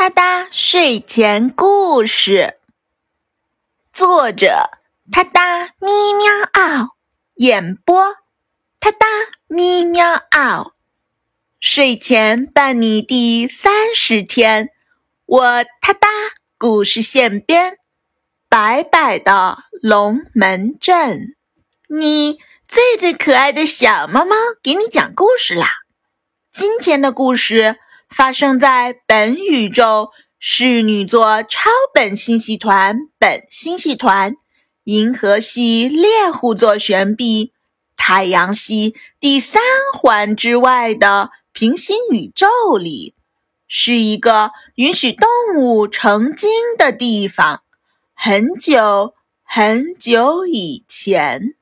他哒睡前故事，作者他哒咪喵嗷，演播他哒咪喵嗷。睡前伴你第三十天，我他哒故事现编，白白的龙门阵，你最最可爱的小猫猫给你讲故事啦。今天的故事。发生在本宇宙侍女座超本星系团本星系团、银河系猎户座旋臂、太阳系第三环之外的平行宇宙里，是一个允许动物成精的地方。很久很久以前，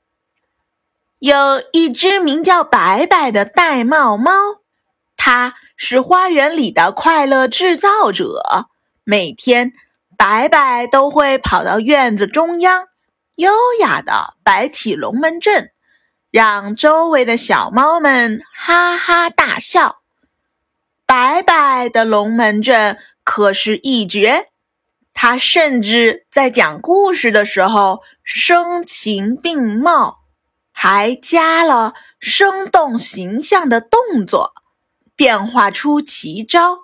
有一只名叫白白的玳瑁猫。它是花园里的快乐制造者。每天，白白都会跑到院子中央，优雅地摆起龙门阵，让周围的小猫们哈哈大笑。白白的龙门阵可是一绝，他甚至在讲故事的时候声情并茂，还加了生动形象的动作。变化出奇招，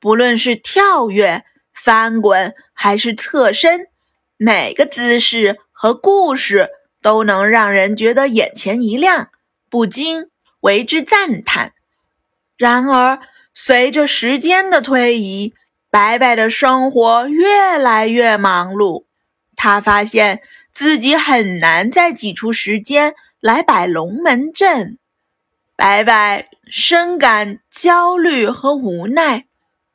不论是跳跃、翻滚还是侧身，每个姿势和故事都能让人觉得眼前一亮，不禁为之赞叹。然而，随着时间的推移，白白的生活越来越忙碌，他发现自己很难再挤出时间来摆龙门阵。白白深感焦虑和无奈，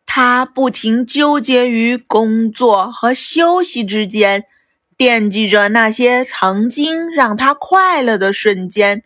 他不停纠结于工作和休息之间，惦记着那些曾经让他快乐的瞬间。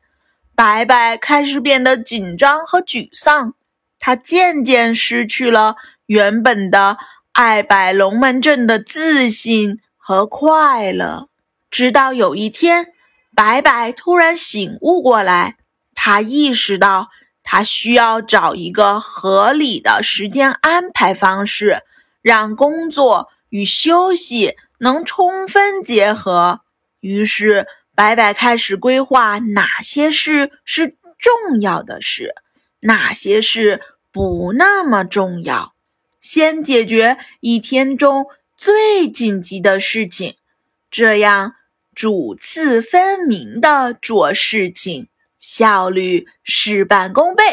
白白开始变得紧张和沮丧，他渐渐失去了原本的爱摆龙门阵的自信和快乐。直到有一天，白白突然醒悟过来。他意识到，他需要找一个合理的时间安排方式，让工作与休息能充分结合。于是，白白开始规划哪些事是重要的事，哪些事不那么重要。先解决一天中最紧急的事情，这样主次分明的做事情。效率事半功倍，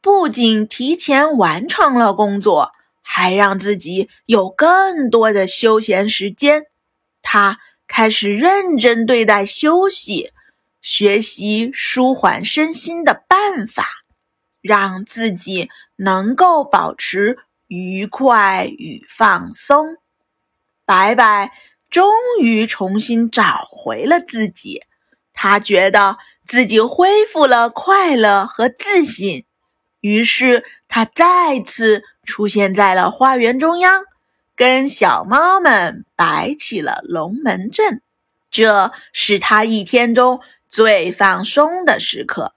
不仅提前完成了工作，还让自己有更多的休闲时间。他开始认真对待休息，学习舒缓身心的办法，让自己能够保持愉快与放松。白白终于重新找回了自己，他觉得。自己恢复了快乐和自信，于是他再次出现在了花园中央，跟小猫们摆起了龙门阵。这是他一天中最放松的时刻。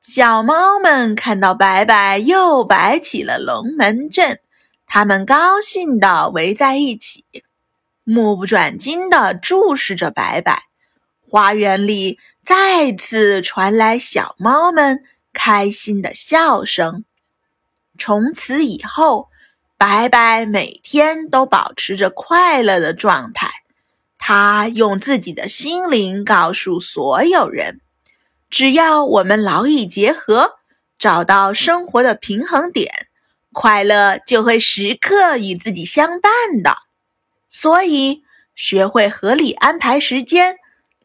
小猫们看到白白又摆起了龙门阵，它们高兴地围在一起，目不转睛地注视着白白。花园里。再次传来小猫们开心的笑声。从此以后，白白每天都保持着快乐的状态。他用自己的心灵告诉所有人：只要我们劳逸结合，找到生活的平衡点，快乐就会时刻与自己相伴的。所以，学会合理安排时间。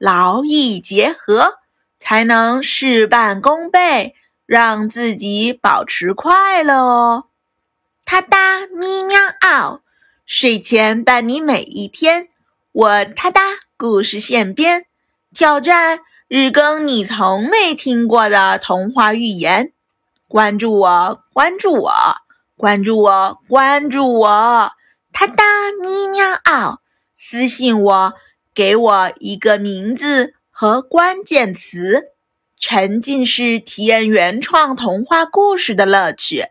劳逸结合，才能事半功倍，让自己保持快乐哦。他哒咪喵嗷，睡前伴你每一天。我他哒故事现编，挑战日更你从没听过的童话寓言。关注我，关注我，关注我，关注我。他哒咪喵嗷，私信我。给我一个名字和关键词，沉浸式体验原创童话故事的乐趣。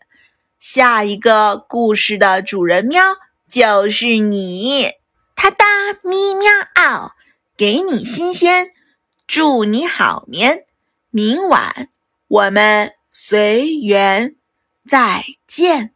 下一个故事的主人喵就是你。他哒咪喵嗷，给你新鲜，祝你好眠。明晚我们随缘再见。